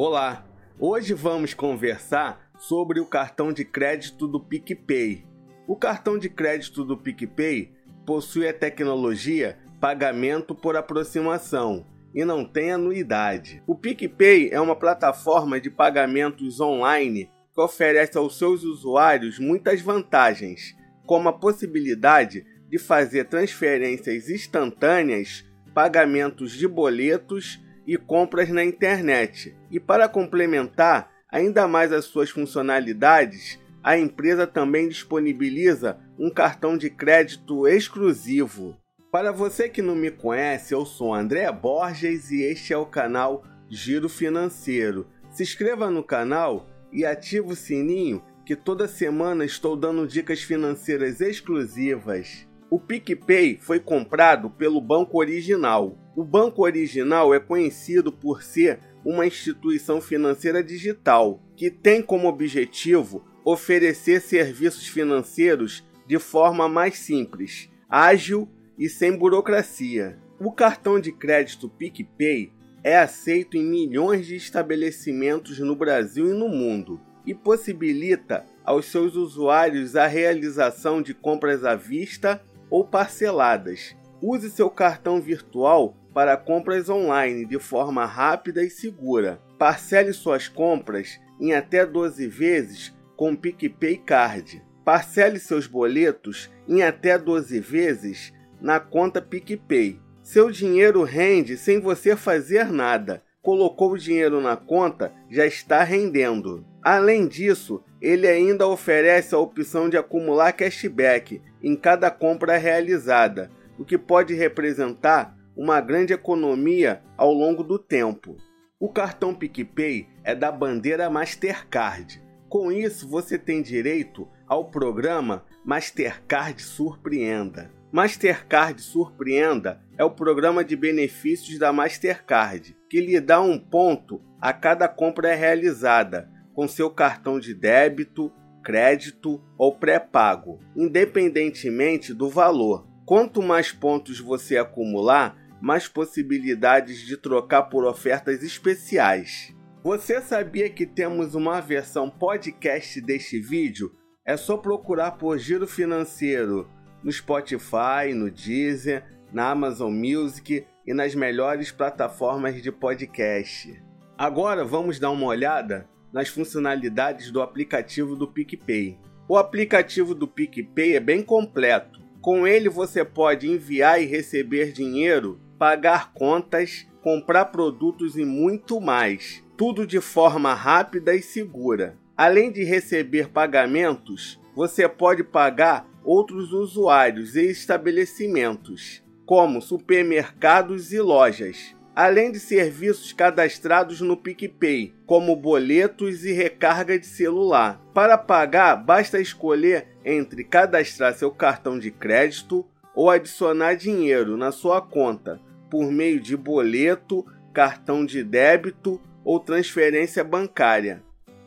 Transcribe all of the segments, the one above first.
Olá, hoje vamos conversar sobre o cartão de crédito do PicPay. O cartão de crédito do PicPay possui a tecnologia pagamento por aproximação e não tem anuidade. O PicPay é uma plataforma de pagamentos online que oferece aos seus usuários muitas vantagens, como a possibilidade de fazer transferências instantâneas, pagamentos de boletos e compras na internet. E para complementar ainda mais as suas funcionalidades, a empresa também disponibiliza um cartão de crédito exclusivo. Para você que não me conhece, eu sou André Borges e este é o canal Giro Financeiro. Se inscreva no canal e ative o sininho que toda semana estou dando dicas financeiras exclusivas. O PicPay foi comprado pelo Banco Original. O Banco Original é conhecido por ser uma instituição financeira digital que tem como objetivo oferecer serviços financeiros de forma mais simples, ágil e sem burocracia. O cartão de crédito PicPay é aceito em milhões de estabelecimentos no Brasil e no mundo e possibilita aos seus usuários a realização de compras à vista ou parceladas. Use seu cartão virtual para compras online de forma rápida e segura. Parcele suas compras em até 12 vezes com PicPay Card. Parcele seus boletos em até 12 vezes na conta PicPay. Seu dinheiro rende sem você fazer nada. Colocou o dinheiro na conta, já está rendendo. Além disso, ele ainda oferece a opção de acumular cashback em cada compra realizada, o que pode representar uma grande economia ao longo do tempo. O cartão PicPay é da bandeira Mastercard. Com isso, você tem direito ao programa Mastercard Surpreenda. Mastercard Surpreenda é o programa de benefícios da Mastercard, que lhe dá um ponto a cada compra realizada com seu cartão de débito, crédito ou pré-pago, independentemente do valor. Quanto mais pontos você acumular, mais possibilidades de trocar por ofertas especiais. Você sabia que temos uma versão podcast deste vídeo? É só procurar por Giro Financeiro no Spotify, no Deezer, na Amazon Music e nas melhores plataformas de podcast. Agora vamos dar uma olhada nas funcionalidades do aplicativo do PicPay. O aplicativo do PicPay é bem completo. Com ele você pode enviar e receber dinheiro, pagar contas, comprar produtos e muito mais. Tudo de forma rápida e segura. Além de receber pagamentos, você pode pagar outros usuários e estabelecimentos, como supermercados e lojas além de serviços cadastrados no PicPay, como boletos e recarga de celular. Para pagar, basta escolher entre cadastrar seu cartão de crédito ou adicionar dinheiro na sua conta por meio de boleto, cartão de débito ou transferência bancária.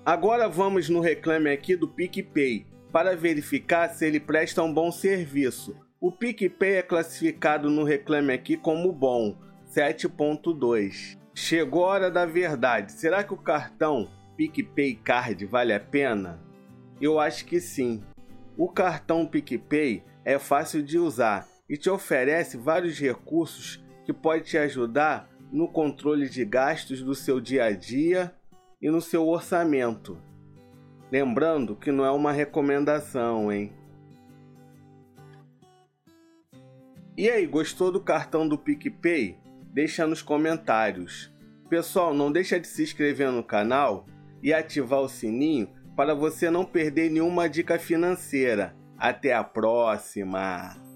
Agora vamos no reclame aqui do PicPay para verificar se ele presta um bom serviço. O PicPay é classificado no reclame aqui como bom 7.2. Chegou a hora da verdade. Será que o cartão PicPay Card vale a pena? Eu acho que sim. O cartão PicPay é fácil de usar e te oferece vários recursos que podem te ajudar no controle de gastos do seu dia a dia e no seu orçamento. Lembrando que não é uma recomendação, hein? E aí, gostou do cartão do PicPay? Deixa nos comentários. Pessoal, não deixa de se inscrever no canal e ativar o sininho para você não perder nenhuma dica financeira. Até a próxima!